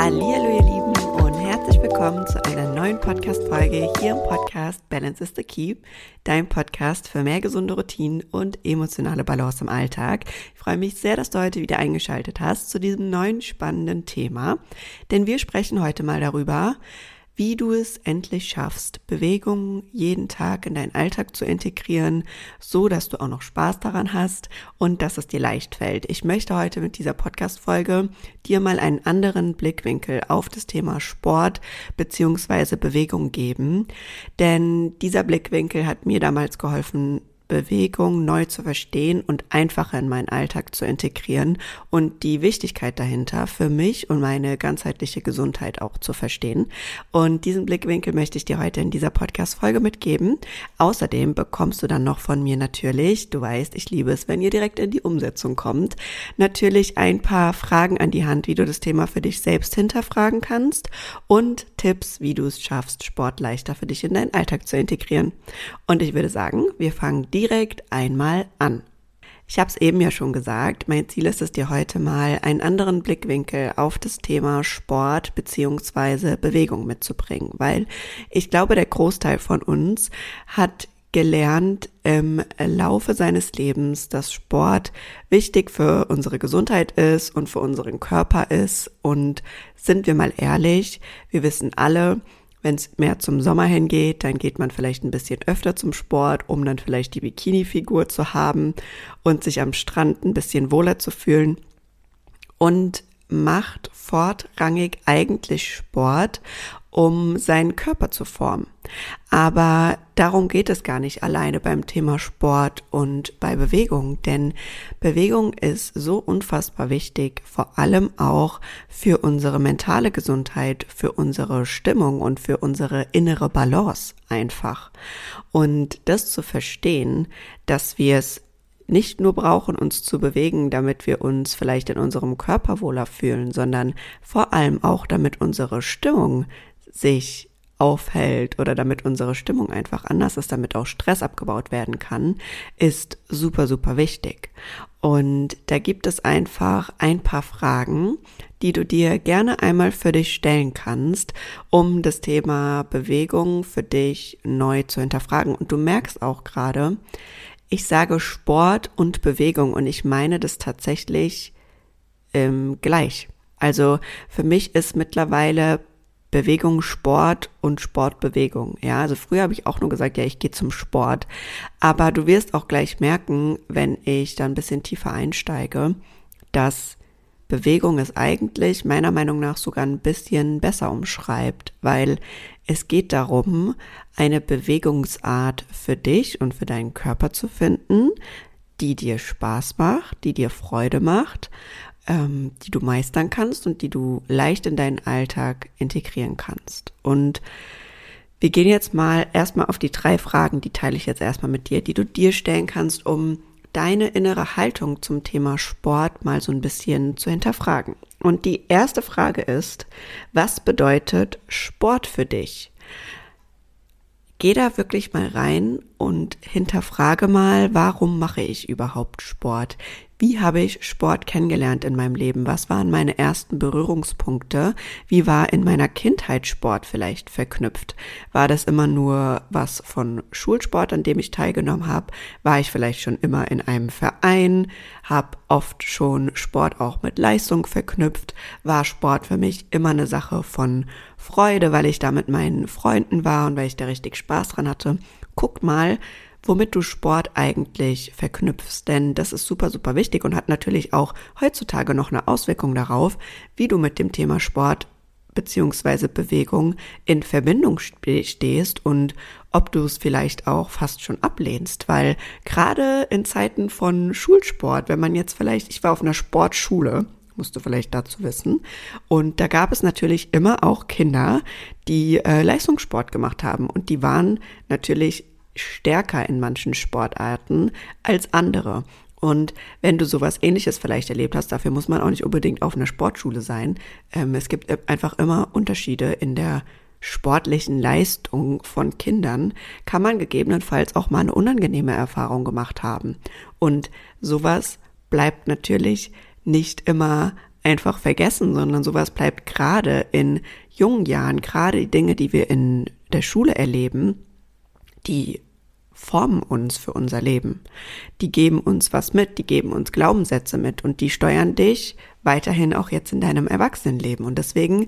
Hallo ihr Lieben und herzlich willkommen zu einer neuen Podcast-Folge hier im Podcast Balance is the Key, dein Podcast für mehr gesunde Routinen und emotionale Balance im Alltag. Ich freue mich sehr, dass du heute wieder eingeschaltet hast zu diesem neuen spannenden Thema, denn wir sprechen heute mal darüber, wie du es endlich schaffst, Bewegung jeden Tag in deinen Alltag zu integrieren, so dass du auch noch Spaß daran hast und dass es dir leicht fällt. Ich möchte heute mit dieser Podcast-Folge dir mal einen anderen Blickwinkel auf das Thema Sport beziehungsweise Bewegung geben, denn dieser Blickwinkel hat mir damals geholfen, Bewegung neu zu verstehen und einfacher in meinen Alltag zu integrieren und die Wichtigkeit dahinter für mich und meine ganzheitliche Gesundheit auch zu verstehen. Und diesen Blickwinkel möchte ich dir heute in dieser Podcast-Folge mitgeben. Außerdem bekommst du dann noch von mir natürlich, du weißt, ich liebe es, wenn ihr direkt in die Umsetzung kommt, natürlich ein paar Fragen an die Hand, wie du das Thema für dich selbst hinterfragen kannst und Tipps, wie du es schaffst, Sport leichter für dich in deinen Alltag zu integrieren. Und ich würde sagen, wir fangen direkt einmal an. Ich habe es eben ja schon gesagt, mein Ziel ist es dir heute mal einen anderen Blickwinkel auf das Thema Sport beziehungsweise Bewegung mitzubringen, weil ich glaube, der Großteil von uns hat gelernt im Laufe seines Lebens, dass Sport wichtig für unsere Gesundheit ist und für unseren Körper ist. Und sind wir mal ehrlich, wir wissen alle, wenn es mehr zum Sommer hingeht, dann geht man vielleicht ein bisschen öfter zum Sport, um dann vielleicht die Bikini-Figur zu haben und sich am Strand ein bisschen wohler zu fühlen. Und macht fortrangig eigentlich Sport, um seinen Körper zu formen. Aber darum geht es gar nicht alleine beim Thema Sport und bei Bewegung, denn Bewegung ist so unfassbar wichtig, vor allem auch für unsere mentale Gesundheit, für unsere Stimmung und für unsere innere Balance einfach. Und das zu verstehen, dass wir es nicht nur brauchen, uns zu bewegen, damit wir uns vielleicht in unserem Körper wohler fühlen, sondern vor allem auch, damit unsere Stimmung sich aufhält oder damit unsere Stimmung einfach anders ist, damit auch Stress abgebaut werden kann, ist super, super wichtig. Und da gibt es einfach ein paar Fragen, die du dir gerne einmal für dich stellen kannst, um das Thema Bewegung für dich neu zu hinterfragen. Und du merkst auch gerade, ich sage Sport und Bewegung und ich meine das tatsächlich ähm, gleich. Also für mich ist mittlerweile Bewegung Sport und Sportbewegung. Ja, also früher habe ich auch nur gesagt, ja, ich gehe zum Sport. Aber du wirst auch gleich merken, wenn ich da ein bisschen tiefer einsteige, dass Bewegung es eigentlich meiner Meinung nach sogar ein bisschen besser umschreibt, weil es geht darum, eine Bewegungsart für dich und für deinen Körper zu finden, die dir Spaß macht, die dir Freude macht ähm, die du meistern kannst und die du leicht in deinen Alltag integrieren kannst. Und wir gehen jetzt mal erstmal auf die drei Fragen, die teile ich jetzt erstmal mit dir, die du dir stellen kannst, um deine innere Haltung zum Thema Sport mal so ein bisschen zu hinterfragen. Und die erste Frage ist, was bedeutet Sport für dich? Geh da wirklich mal rein und hinterfrage mal, warum mache ich überhaupt Sport? Wie habe ich Sport kennengelernt in meinem Leben? Was waren meine ersten Berührungspunkte? Wie war in meiner Kindheit Sport vielleicht verknüpft? War das immer nur was von Schulsport, an dem ich teilgenommen habe? War ich vielleicht schon immer in einem Verein? Hab oft schon Sport auch mit Leistung verknüpft? War Sport für mich immer eine Sache von Freude, weil ich da mit meinen Freunden war und weil ich da richtig Spaß dran hatte? Guckt mal, womit du Sport eigentlich verknüpfst. Denn das ist super, super wichtig und hat natürlich auch heutzutage noch eine Auswirkung darauf, wie du mit dem Thema Sport beziehungsweise Bewegung in Verbindung stehst und ob du es vielleicht auch fast schon ablehnst, weil gerade in Zeiten von Schulsport, wenn man jetzt vielleicht, ich war auf einer Sportschule, musst du vielleicht dazu wissen. Und da gab es natürlich immer auch Kinder, die äh, Leistungssport gemacht haben. Und die waren natürlich stärker in manchen Sportarten als andere. Und wenn du sowas ähnliches vielleicht erlebt hast, dafür muss man auch nicht unbedingt auf einer Sportschule sein. Ähm, es gibt einfach immer Unterschiede in der sportlichen Leistung von Kindern, kann man gegebenenfalls auch mal eine unangenehme Erfahrung gemacht haben. Und sowas bleibt natürlich nicht immer einfach vergessen, sondern sowas bleibt gerade in jungen Jahren, gerade die Dinge, die wir in der Schule erleben, die formen uns für unser Leben. Die geben uns was mit, die geben uns Glaubenssätze mit und die steuern dich weiterhin auch jetzt in deinem Erwachsenenleben. Und deswegen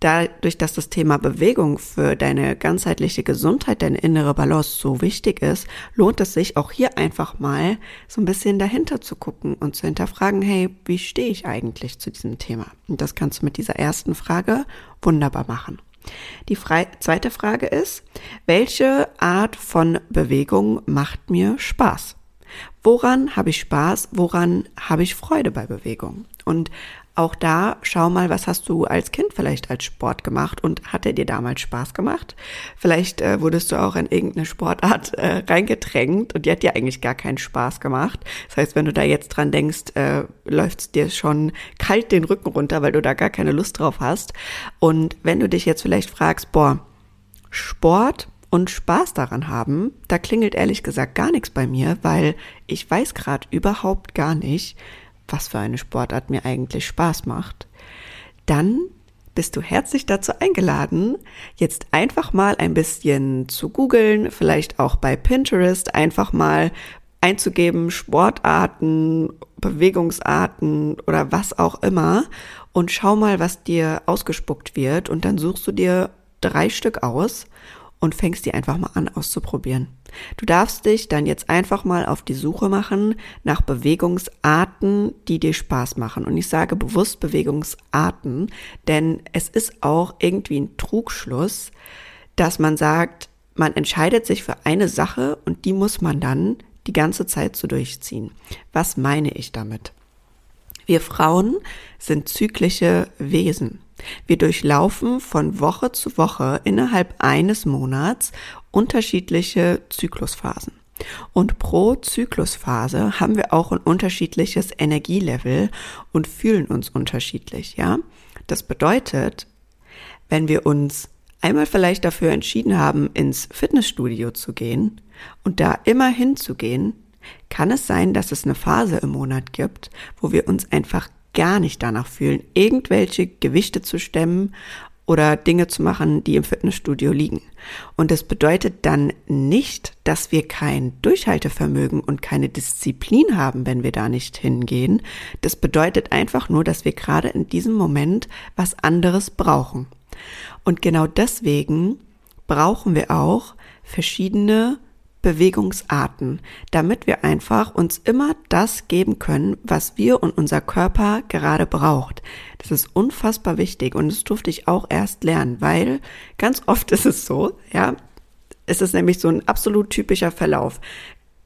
dadurch, dass das Thema Bewegung für deine ganzheitliche Gesundheit, deine innere Balance so wichtig ist, lohnt es sich auch hier einfach mal so ein bisschen dahinter zu gucken und zu hinterfragen, hey, wie stehe ich eigentlich zu diesem Thema? Und das kannst du mit dieser ersten Frage wunderbar machen. Die zweite Frage ist, welche Art von Bewegung macht mir Spaß? Woran habe ich Spaß? Woran habe ich Freude bei Bewegung? Und auch da schau mal, was hast du als Kind vielleicht als Sport gemacht und hat er dir damals Spaß gemacht? Vielleicht äh, wurdest du auch in irgendeine Sportart äh, reingedrängt und die hat dir eigentlich gar keinen Spaß gemacht. Das heißt, wenn du da jetzt dran denkst, äh, läuft dir schon kalt den Rücken runter, weil du da gar keine Lust drauf hast. Und wenn du dich jetzt vielleicht fragst, boah, Sport und Spaß daran haben, da klingelt ehrlich gesagt gar nichts bei mir, weil ich weiß gerade überhaupt gar nicht, was für eine Sportart mir eigentlich Spaß macht, dann bist du herzlich dazu eingeladen, jetzt einfach mal ein bisschen zu googeln, vielleicht auch bei Pinterest einfach mal einzugeben, Sportarten, Bewegungsarten oder was auch immer und schau mal, was dir ausgespuckt wird und dann suchst du dir drei Stück aus und fängst die einfach mal an auszuprobieren. Du darfst dich dann jetzt einfach mal auf die Suche machen nach Bewegungsarten, die dir Spaß machen. Und ich sage bewusst Bewegungsarten, denn es ist auch irgendwie ein Trugschluss, dass man sagt, man entscheidet sich für eine Sache und die muss man dann die ganze Zeit so durchziehen. Was meine ich damit? Wir Frauen sind zyklische Wesen. Wir durchlaufen von Woche zu Woche innerhalb eines Monats unterschiedliche Zyklusphasen. Und pro Zyklusphase haben wir auch ein unterschiedliches Energielevel und fühlen uns unterschiedlich, ja? Das bedeutet, wenn wir uns einmal vielleicht dafür entschieden haben, ins Fitnessstudio zu gehen und da immer hinzugehen, kann es sein, dass es eine Phase im Monat gibt, wo wir uns einfach gar nicht danach fühlen, irgendwelche Gewichte zu stemmen oder Dinge zu machen, die im Fitnessstudio liegen. Und das bedeutet dann nicht, dass wir kein Durchhaltevermögen und keine Disziplin haben, wenn wir da nicht hingehen. Das bedeutet einfach nur, dass wir gerade in diesem Moment was anderes brauchen. Und genau deswegen brauchen wir auch verschiedene Bewegungsarten, damit wir einfach uns immer das geben können, was wir und unser Körper gerade braucht. Das ist unfassbar wichtig und das durfte ich auch erst lernen, weil ganz oft ist es so, ja, es ist nämlich so ein absolut typischer Verlauf.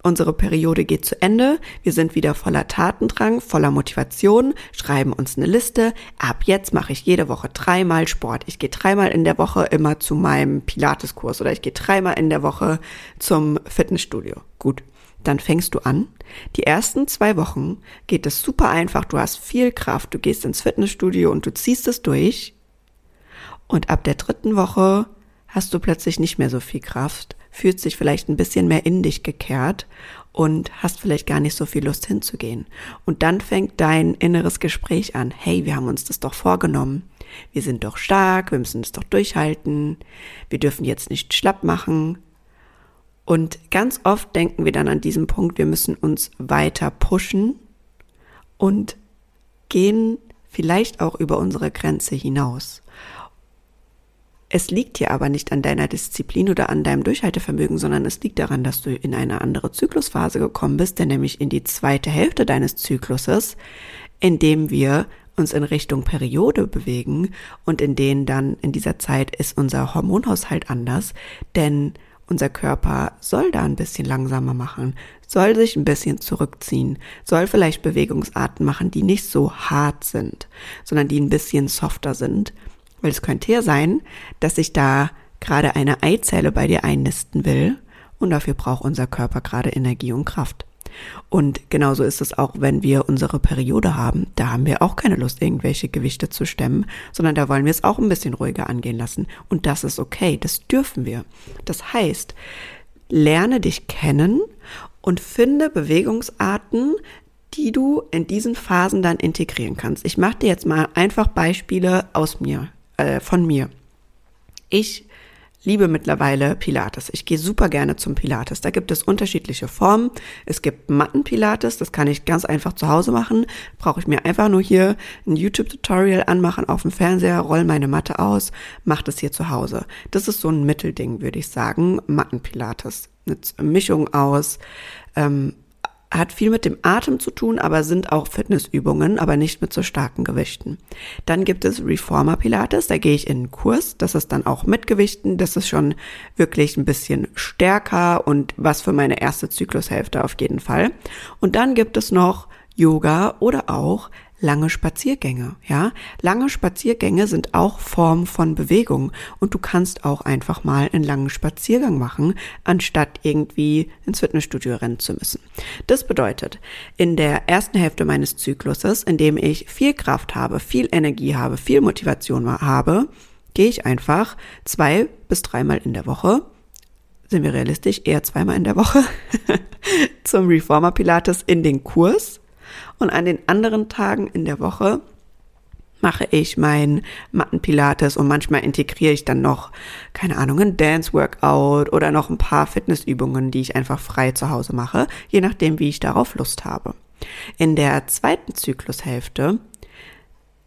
Unsere Periode geht zu Ende, wir sind wieder voller Tatendrang, voller Motivation, schreiben uns eine Liste. Ab jetzt mache ich jede Woche dreimal Sport. Ich gehe dreimal in der Woche immer zu meinem Pilateskurs oder ich gehe dreimal in der Woche zum Fitnessstudio. Gut, dann fängst du an. Die ersten zwei Wochen geht es super einfach, du hast viel Kraft, du gehst ins Fitnessstudio und du ziehst es durch. Und ab der dritten Woche hast du plötzlich nicht mehr so viel Kraft, fühlst dich vielleicht ein bisschen mehr in dich gekehrt und hast vielleicht gar nicht so viel Lust hinzugehen. Und dann fängt dein inneres Gespräch an. Hey, wir haben uns das doch vorgenommen. Wir sind doch stark, wir müssen es doch durchhalten. Wir dürfen jetzt nicht schlapp machen. Und ganz oft denken wir dann an diesem Punkt, wir müssen uns weiter pushen und gehen vielleicht auch über unsere Grenze hinaus. Es liegt hier aber nicht an deiner Disziplin oder an deinem Durchhaltevermögen, sondern es liegt daran, dass du in eine andere Zyklusphase gekommen bist, denn nämlich in die zweite Hälfte deines Zykluses, in dem wir uns in Richtung Periode bewegen und in denen dann in dieser Zeit ist unser Hormonhaushalt anders, denn unser Körper soll da ein bisschen langsamer machen, soll sich ein bisschen zurückziehen, soll vielleicht Bewegungsarten machen, die nicht so hart sind, sondern die ein bisschen softer sind weil es könnte ja sein, dass sich da gerade eine Eizelle bei dir einnisten will und dafür braucht unser Körper gerade Energie und Kraft. Und genauso ist es auch, wenn wir unsere Periode haben. Da haben wir auch keine Lust, irgendwelche Gewichte zu stemmen, sondern da wollen wir es auch ein bisschen ruhiger angehen lassen. Und das ist okay, das dürfen wir. Das heißt, lerne dich kennen und finde Bewegungsarten, die du in diesen Phasen dann integrieren kannst. Ich mache dir jetzt mal einfach Beispiele aus mir, äh, von mir. Ich liebe mittlerweile Pilates. Ich gehe super gerne zum Pilates. Da gibt es unterschiedliche Formen. Es gibt Matten-Pilates, das kann ich ganz einfach zu Hause machen. Brauche ich mir einfach nur hier ein YouTube-Tutorial anmachen auf dem Fernseher, roll meine Matte aus, mache das hier zu Hause. Das ist so ein Mittelding, würde ich sagen. Matten-Pilates. Eine Mischung aus ähm, hat viel mit dem Atem zu tun, aber sind auch Fitnessübungen, aber nicht mit so starken Gewichten. Dann gibt es Reformer Pilates, da gehe ich in einen Kurs, das ist dann auch mit Gewichten, das ist schon wirklich ein bisschen stärker und was für meine erste Zyklushälfte auf jeden Fall. Und dann gibt es noch Yoga oder auch lange Spaziergänge, ja? Lange Spaziergänge sind auch Form von Bewegung und du kannst auch einfach mal einen langen Spaziergang machen, anstatt irgendwie ins Fitnessstudio rennen zu müssen. Das bedeutet, in der ersten Hälfte meines Zykluses, in dem ich viel Kraft habe, viel Energie habe, viel Motivation habe, gehe ich einfach zwei bis dreimal in der Woche sind wir realistisch, eher zweimal in der Woche zum Reformer Pilates in den Kurs und an den anderen Tagen in der Woche mache ich mein Mattenpilates und manchmal integriere ich dann noch, keine Ahnung, ein Dance-Workout oder noch ein paar Fitnessübungen, die ich einfach frei zu Hause mache, je nachdem, wie ich darauf Lust habe. In der zweiten Zyklushälfte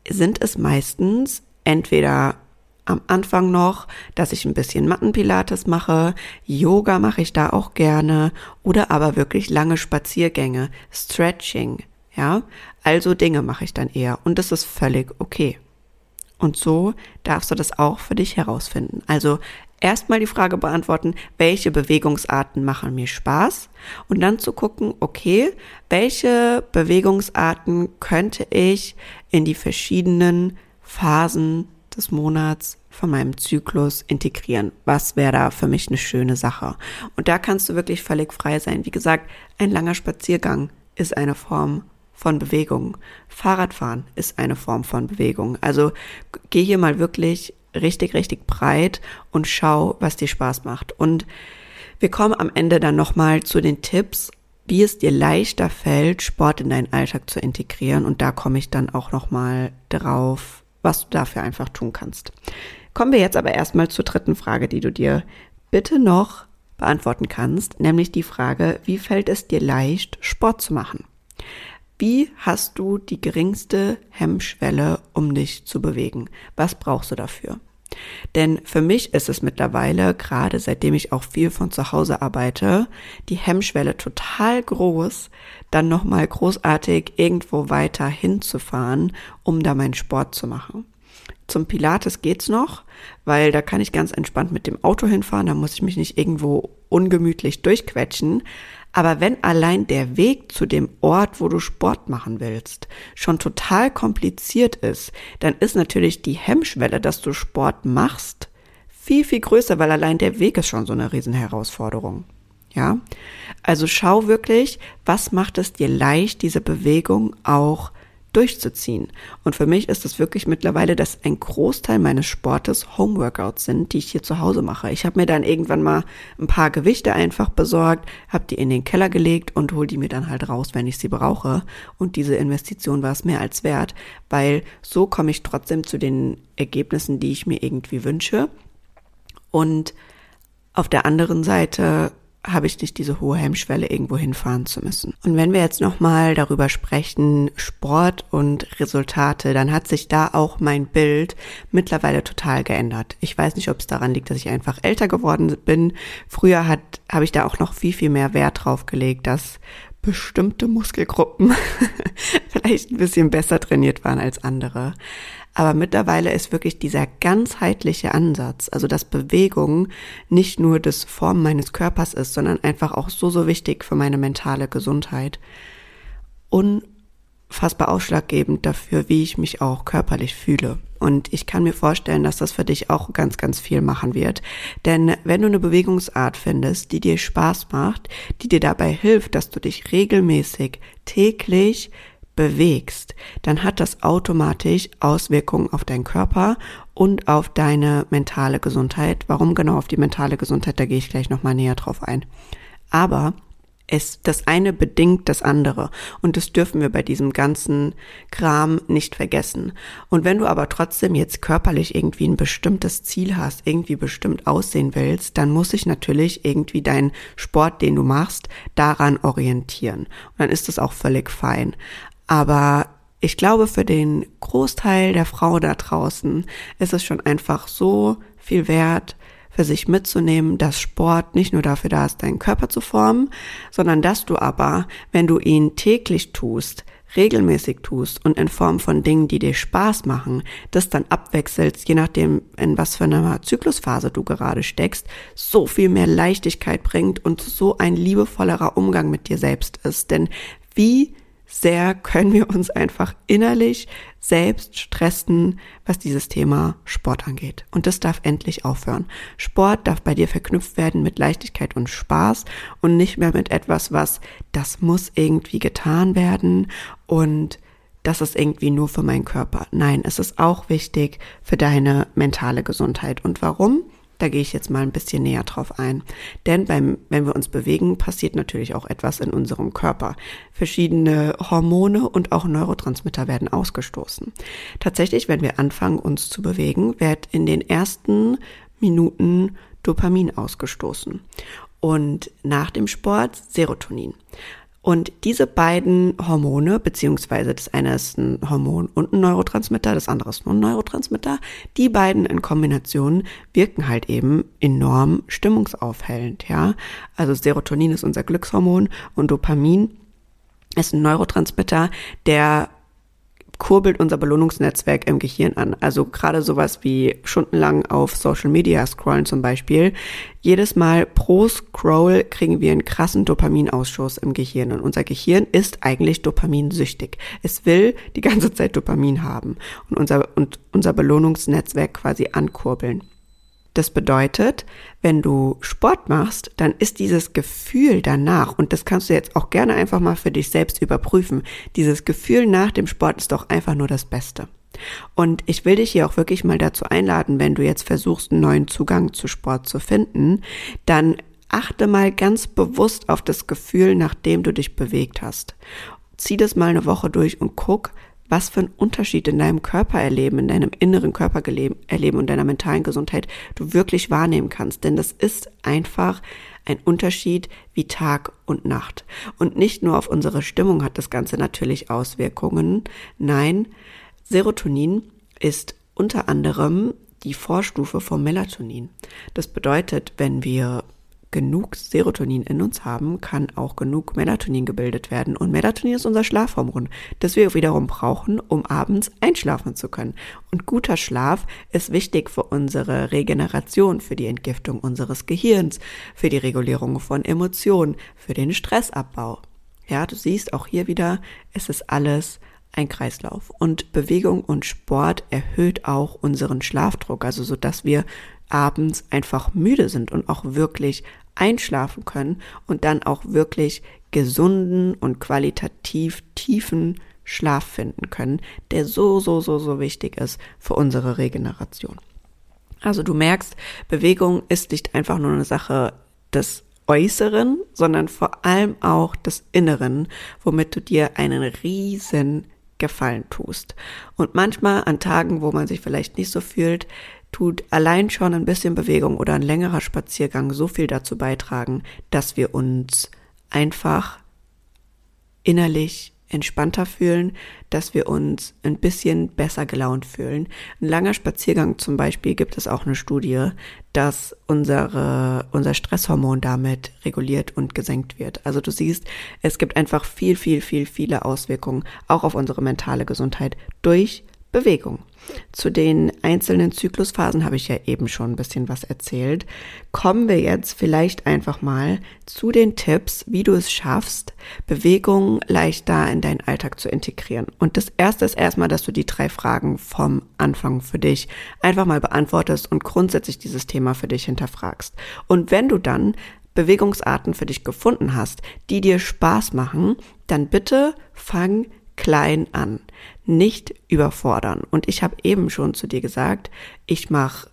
sind es meistens entweder am Anfang noch, dass ich ein bisschen Mattenpilates mache, Yoga mache ich da auch gerne oder aber wirklich lange Spaziergänge, Stretching, ja, also Dinge mache ich dann eher und das ist völlig okay. Und so darfst du das auch für dich herausfinden. Also erstmal die Frage beantworten, welche Bewegungsarten machen mir Spaß und dann zu gucken, okay, welche Bewegungsarten könnte ich in die verschiedenen Phasen des Monats von meinem Zyklus integrieren. Was wäre da für mich eine schöne Sache? Und da kannst du wirklich völlig frei sein. Wie gesagt, ein langer Spaziergang ist eine Form von Bewegung. Fahrradfahren ist eine Form von Bewegung. Also geh hier mal wirklich richtig, richtig breit und schau, was dir Spaß macht. Und wir kommen am Ende dann nochmal zu den Tipps, wie es dir leichter fällt, Sport in deinen Alltag zu integrieren. Und da komme ich dann auch nochmal drauf, was du dafür einfach tun kannst. Kommen wir jetzt aber erstmal zur dritten Frage, die du dir bitte noch beantworten kannst, nämlich die Frage, wie fällt es dir leicht, Sport zu machen? Wie hast du die geringste Hemmschwelle, um dich zu bewegen? Was brauchst du dafür? Denn für mich ist es mittlerweile, gerade seitdem ich auch viel von zu Hause arbeite, die Hemmschwelle total groß, dann nochmal großartig irgendwo weiter hinzufahren, um da meinen Sport zu machen. Zum Pilates geht's noch, weil da kann ich ganz entspannt mit dem Auto hinfahren, da muss ich mich nicht irgendwo ungemütlich durchquetschen. Aber wenn allein der Weg zu dem Ort, wo du Sport machen willst, schon total kompliziert ist, dann ist natürlich die Hemmschwelle, dass du Sport machst, viel, viel größer, weil allein der Weg ist schon so eine Riesenherausforderung. Ja? Also schau wirklich, was macht es dir leicht, diese Bewegung auch durchzuziehen. Und für mich ist es wirklich mittlerweile, dass ein Großteil meines Sportes Homeworkouts sind, die ich hier zu Hause mache. Ich habe mir dann irgendwann mal ein paar Gewichte einfach besorgt, habe die in den Keller gelegt und hole die mir dann halt raus, wenn ich sie brauche. Und diese Investition war es mehr als wert, weil so komme ich trotzdem zu den Ergebnissen, die ich mir irgendwie wünsche. Und auf der anderen Seite habe ich nicht diese hohe Hemmschwelle, irgendwo hinfahren zu müssen. Und wenn wir jetzt nochmal darüber sprechen, Sport und Resultate, dann hat sich da auch mein Bild mittlerweile total geändert. Ich weiß nicht, ob es daran liegt, dass ich einfach älter geworden bin. Früher hat, habe ich da auch noch viel, viel mehr Wert drauf gelegt, dass bestimmte Muskelgruppen vielleicht ein bisschen besser trainiert waren als andere. Aber mittlerweile ist wirklich dieser ganzheitliche Ansatz, also dass Bewegung nicht nur das Formen meines Körpers ist, sondern einfach auch so, so wichtig für meine mentale Gesundheit. Unfassbar ausschlaggebend dafür, wie ich mich auch körperlich fühle. Und ich kann mir vorstellen, dass das für dich auch ganz, ganz viel machen wird. Denn wenn du eine Bewegungsart findest, die dir Spaß macht, die dir dabei hilft, dass du dich regelmäßig, täglich bewegst, dann hat das automatisch Auswirkungen auf deinen Körper und auf deine mentale Gesundheit. Warum genau auf die mentale Gesundheit, da gehe ich gleich nochmal näher drauf ein. Aber es, das eine bedingt das andere. Und das dürfen wir bei diesem ganzen Kram nicht vergessen. Und wenn du aber trotzdem jetzt körperlich irgendwie ein bestimmtes Ziel hast, irgendwie bestimmt aussehen willst, dann muss sich natürlich irgendwie dein Sport, den du machst, daran orientieren. Und dann ist das auch völlig fein. Aber ich glaube, für den Großteil der Frau da draußen ist es schon einfach so viel wert, für sich mitzunehmen, dass Sport nicht nur dafür da ist, deinen Körper zu formen, sondern dass du aber, wenn du ihn täglich tust, regelmäßig tust und in Form von Dingen, die dir Spaß machen, das dann abwechselst, je nachdem, in was für einer Zyklusphase du gerade steckst, so viel mehr Leichtigkeit bringt und so ein liebevollerer Umgang mit dir selbst ist. Denn wie sehr können wir uns einfach innerlich selbst stressen, was dieses Thema Sport angeht. Und das darf endlich aufhören. Sport darf bei dir verknüpft werden mit Leichtigkeit und Spaß und nicht mehr mit etwas, was das muss irgendwie getan werden und das ist irgendwie nur für meinen Körper. Nein, es ist auch wichtig für deine mentale Gesundheit. Und warum? Da gehe ich jetzt mal ein bisschen näher drauf ein. Denn beim, wenn wir uns bewegen, passiert natürlich auch etwas in unserem Körper. Verschiedene Hormone und auch Neurotransmitter werden ausgestoßen. Tatsächlich, wenn wir anfangen, uns zu bewegen, wird in den ersten Minuten Dopamin ausgestoßen. Und nach dem Sport Serotonin. Und diese beiden Hormone, beziehungsweise das eine ist ein Hormon und ein Neurotransmitter, das andere ist nur ein Neurotransmitter, die beiden in Kombination wirken halt eben enorm stimmungsaufhellend, ja. Also Serotonin ist unser Glückshormon und Dopamin ist ein Neurotransmitter, der kurbelt unser Belohnungsnetzwerk im Gehirn an. Also gerade sowas wie stundenlang auf Social Media scrollen zum Beispiel. Jedes Mal pro Scroll kriegen wir einen krassen Dopaminausschuss im Gehirn. Und unser Gehirn ist eigentlich dopaminsüchtig. Es will die ganze Zeit Dopamin haben und unser, und unser Belohnungsnetzwerk quasi ankurbeln. Das bedeutet, wenn du Sport machst, dann ist dieses Gefühl danach, und das kannst du jetzt auch gerne einfach mal für dich selbst überprüfen, dieses Gefühl nach dem Sport ist doch einfach nur das Beste. Und ich will dich hier auch wirklich mal dazu einladen, wenn du jetzt versuchst, einen neuen Zugang zu Sport zu finden, dann achte mal ganz bewusst auf das Gefühl, nachdem du dich bewegt hast. Zieh das mal eine Woche durch und guck, was für einen Unterschied in deinem Körper erleben, in deinem inneren Körper erleben und deiner mentalen Gesundheit du wirklich wahrnehmen kannst. Denn das ist einfach ein Unterschied wie Tag und Nacht. Und nicht nur auf unsere Stimmung hat das Ganze natürlich Auswirkungen. Nein, Serotonin ist unter anderem die Vorstufe vom Melatonin. Das bedeutet, wenn wir genug Serotonin in uns haben, kann auch genug Melatonin gebildet werden. Und Melatonin ist unser Schlafhormon, das wir wiederum brauchen, um abends einschlafen zu können. Und guter Schlaf ist wichtig für unsere Regeneration, für die Entgiftung unseres Gehirns, für die Regulierung von Emotionen, für den Stressabbau. Ja, du siehst auch hier wieder, es ist alles ein Kreislauf. Und Bewegung und Sport erhöht auch unseren Schlafdruck, also so dass wir abends einfach müde sind und auch wirklich einschlafen können und dann auch wirklich gesunden und qualitativ tiefen Schlaf finden können, der so, so, so, so wichtig ist für unsere Regeneration. Also du merkst, Bewegung ist nicht einfach nur eine Sache des Äußeren, sondern vor allem auch des Inneren, womit du dir einen riesen Gefallen tust. Und manchmal an Tagen, wo man sich vielleicht nicht so fühlt, tut allein schon ein bisschen Bewegung oder ein längerer Spaziergang so viel dazu beitragen, dass wir uns einfach innerlich entspannter fühlen, dass wir uns ein bisschen besser gelaunt fühlen. Ein langer Spaziergang zum Beispiel gibt es auch eine Studie, dass unsere, unser Stresshormon damit reguliert und gesenkt wird. Also du siehst, es gibt einfach viel, viel, viel, viele Auswirkungen auch auf unsere mentale Gesundheit durch Bewegung. Zu den einzelnen Zyklusphasen habe ich ja eben schon ein bisschen was erzählt. Kommen wir jetzt vielleicht einfach mal zu den Tipps, wie du es schaffst, Bewegung leichter in deinen Alltag zu integrieren. Und das erste ist erstmal, dass du die drei Fragen vom Anfang für dich einfach mal beantwortest und grundsätzlich dieses Thema für dich hinterfragst. Und wenn du dann Bewegungsarten für dich gefunden hast, die dir Spaß machen, dann bitte fang klein an nicht überfordern. Und ich habe eben schon zu dir gesagt, ich mache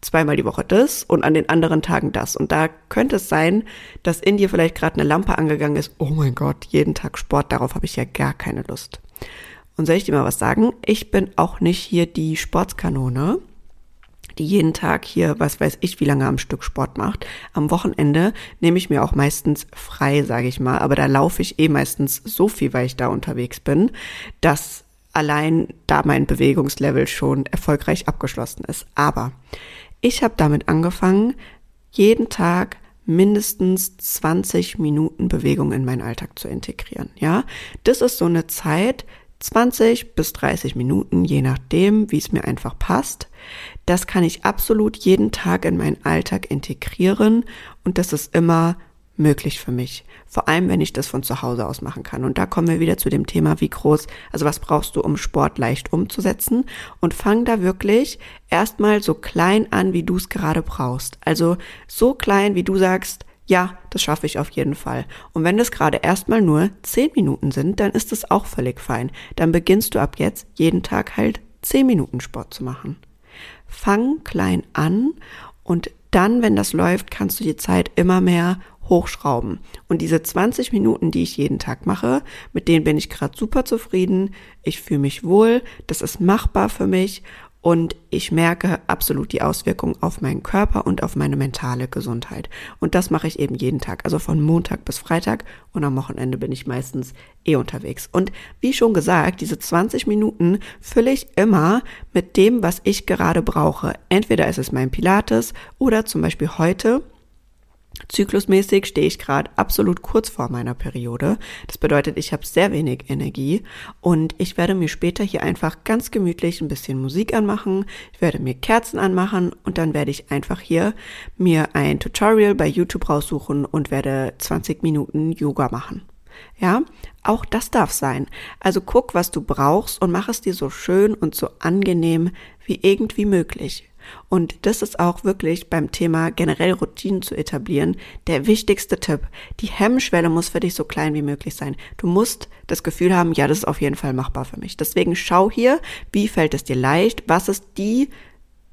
zweimal die Woche das und an den anderen Tagen das. Und da könnte es sein, dass in dir vielleicht gerade eine Lampe angegangen ist. Oh mein Gott, jeden Tag Sport, darauf habe ich ja gar keine Lust. Und soll ich dir mal was sagen? Ich bin auch nicht hier die Sportskanone, die jeden Tag hier, was weiß ich, wie lange am Stück Sport macht. Am Wochenende nehme ich mir auch meistens frei, sage ich mal. Aber da laufe ich eh meistens so viel, weil ich da unterwegs bin, dass allein da mein Bewegungslevel schon erfolgreich abgeschlossen ist. Aber ich habe damit angefangen, jeden Tag mindestens 20 Minuten Bewegung in meinen Alltag zu integrieren. Ja, das ist so eine Zeit, 20 bis 30 Minuten, je nachdem, wie es mir einfach passt. Das kann ich absolut jeden Tag in meinen Alltag integrieren und das ist immer möglich für mich. Vor allem, wenn ich das von zu Hause aus machen kann. Und da kommen wir wieder zu dem Thema, wie groß, also was brauchst du, um Sport leicht umzusetzen? Und fang da wirklich erstmal so klein an, wie du es gerade brauchst. Also so klein, wie du sagst, ja, das schaffe ich auf jeden Fall. Und wenn das gerade erstmal nur zehn Minuten sind, dann ist das auch völlig fein. Dann beginnst du ab jetzt jeden Tag halt zehn Minuten Sport zu machen. Fang klein an und dann, wenn das läuft, kannst du die Zeit immer mehr hochschrauben. Und diese 20 Minuten, die ich jeden Tag mache, mit denen bin ich gerade super zufrieden. Ich fühle mich wohl, das ist machbar für mich und ich merke absolut die Auswirkungen auf meinen Körper und auf meine mentale Gesundheit. Und das mache ich eben jeden Tag, also von Montag bis Freitag und am Wochenende bin ich meistens eh unterwegs. Und wie schon gesagt, diese 20 Minuten fülle ich immer mit dem, was ich gerade brauche. Entweder ist es mein Pilates oder zum Beispiel heute Zyklusmäßig stehe ich gerade absolut kurz vor meiner Periode. Das bedeutet, ich habe sehr wenig Energie und ich werde mir später hier einfach ganz gemütlich ein bisschen Musik anmachen. Ich werde mir Kerzen anmachen und dann werde ich einfach hier mir ein Tutorial bei YouTube raussuchen und werde 20 Minuten Yoga machen. Ja, auch das darf sein. Also guck, was du brauchst und mach es dir so schön und so angenehm wie irgendwie möglich. Und das ist auch wirklich beim Thema generell Routinen zu etablieren der wichtigste Tipp. Die Hemmschwelle muss für dich so klein wie möglich sein. Du musst das Gefühl haben, ja, das ist auf jeden Fall machbar für mich. Deswegen schau hier, wie fällt es dir leicht? Was ist die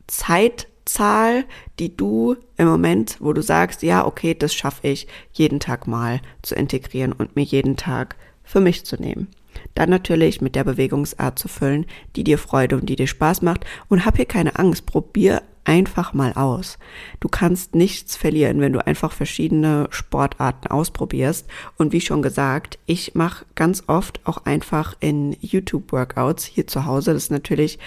Zeitzahl, die du im Moment, wo du sagst, ja, okay, das schaffe ich, jeden Tag mal zu integrieren und mir jeden Tag für mich zu nehmen. Dann natürlich mit der Bewegungsart zu füllen, die dir Freude und die dir Spaß macht. Und hab hier keine Angst. Probier einfach mal aus. Du kannst nichts verlieren, wenn du einfach verschiedene Sportarten ausprobierst. Und wie schon gesagt, ich mache ganz oft auch einfach in YouTube-Workouts hier zu Hause. Das ist natürlich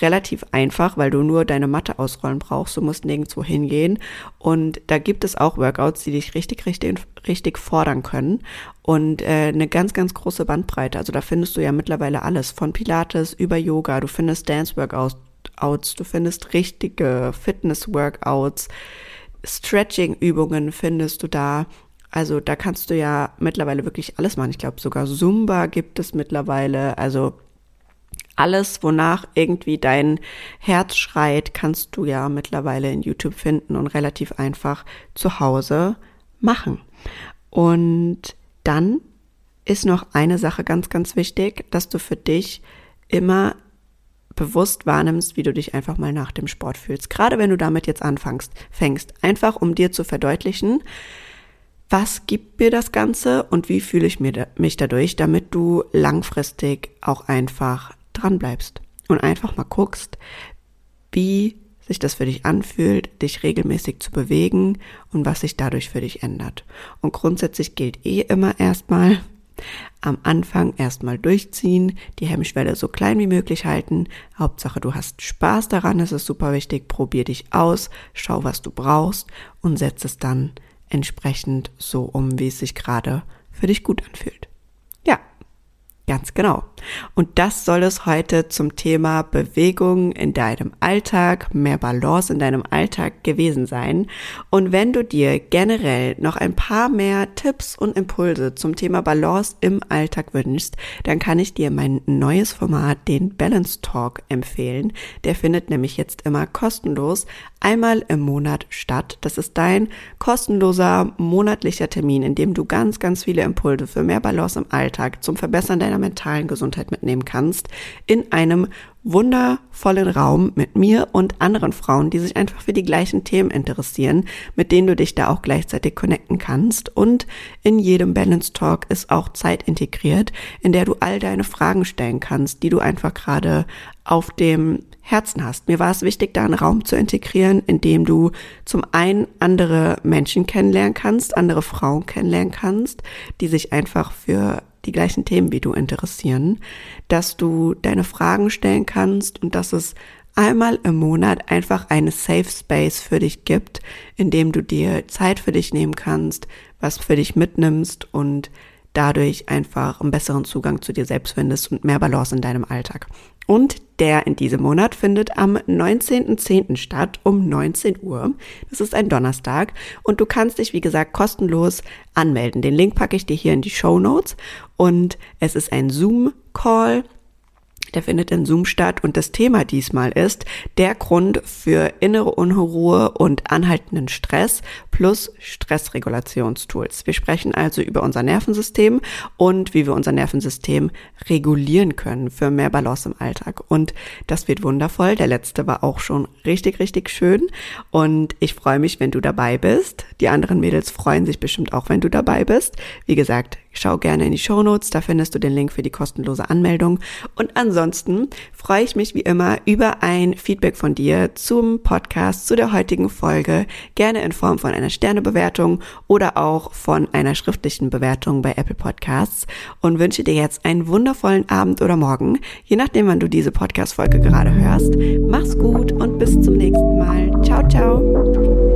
relativ einfach, weil du nur deine Matte ausrollen brauchst. Du musst nirgendwo hingehen. Und da gibt es auch Workouts, die dich richtig, richtig, richtig fordern können. Und äh, eine ganz, ganz große Bandbreite. Also da findest du ja mittlerweile alles. Von Pilates über Yoga. Du findest Dance-Workouts Workouts, du findest richtige Fitness-Workouts, Stretching-Übungen findest du da. Also da kannst du ja mittlerweile wirklich alles machen. Ich glaube sogar Zumba gibt es mittlerweile. Also alles, wonach irgendwie dein Herz schreit, kannst du ja mittlerweile in YouTube finden und relativ einfach zu Hause machen. Und dann ist noch eine Sache ganz, ganz wichtig, dass du für dich immer bewusst wahrnimmst, wie du dich einfach mal nach dem Sport fühlst. Gerade wenn du damit jetzt anfängst, fängst, einfach um dir zu verdeutlichen, was gibt mir das Ganze und wie fühle ich mich dadurch, damit du langfristig auch einfach dran bleibst und einfach mal guckst, wie sich das für dich anfühlt, dich regelmäßig zu bewegen und was sich dadurch für dich ändert. Und grundsätzlich gilt eh immer erstmal, am Anfang erstmal durchziehen, die Hemmschwelle so klein wie möglich halten. Hauptsache, du hast Spaß daran, das ist super wichtig. Probier dich aus, schau, was du brauchst und setz es dann entsprechend so um, wie es sich gerade für dich gut anfühlt. Ganz genau. Und das soll es heute zum Thema Bewegung in deinem Alltag, mehr Balance in deinem Alltag gewesen sein. Und wenn du dir generell noch ein paar mehr Tipps und Impulse zum Thema Balance im Alltag wünschst, dann kann ich dir mein neues Format, den Balance Talk, empfehlen. Der findet nämlich jetzt immer kostenlos einmal im Monat statt. Das ist dein kostenloser monatlicher Termin, in dem du ganz, ganz viele Impulse für mehr Balance im Alltag zum Verbessern deiner mentalen Gesundheit Gesundheit mitnehmen kannst, in einem wundervollen Raum mit mir und anderen Frauen, die sich einfach für die gleichen Themen interessieren, mit denen du dich da auch gleichzeitig connecten kannst. Und in jedem Balance Talk ist auch Zeit integriert, in der du all deine Fragen stellen kannst, die du einfach gerade auf dem Herzen hast. Mir war es wichtig, da einen Raum zu integrieren, in dem du zum einen andere Menschen kennenlernen kannst, andere Frauen kennenlernen kannst, die sich einfach für die gleichen Themen wie du interessieren, dass du deine Fragen stellen kannst und dass es einmal im Monat einfach eine Safe Space für dich gibt, in dem du dir Zeit für dich nehmen kannst, was für dich mitnimmst und dadurch einfach einen besseren Zugang zu dir selbst findest und mehr Balance in deinem Alltag. Und der in diesem Monat findet am 19.10. statt um 19 Uhr. Das ist ein Donnerstag und du kannst dich, wie gesagt, kostenlos anmelden. Den Link packe ich dir hier in die Show Notes und es ist ein Zoom-Call der findet in Zoom statt und das Thema diesmal ist der Grund für innere Unruhe und anhaltenden Stress plus Stressregulationstools. Wir sprechen also über unser Nervensystem und wie wir unser Nervensystem regulieren können für mehr Balance im Alltag. Und das wird wundervoll. Der letzte war auch schon richtig, richtig schön und ich freue mich, wenn du dabei bist. Die anderen Mädels freuen sich bestimmt auch, wenn du dabei bist. Wie gesagt, Schau gerne in die Show Notes, da findest du den Link für die kostenlose Anmeldung. Und ansonsten freue ich mich wie immer über ein Feedback von dir zum Podcast, zu der heutigen Folge, gerne in Form von einer Sternebewertung oder auch von einer schriftlichen Bewertung bei Apple Podcasts und wünsche dir jetzt einen wundervollen Abend oder Morgen, je nachdem, wann du diese Podcast-Folge gerade hörst. Mach's gut und bis zum nächsten Mal. Ciao, ciao.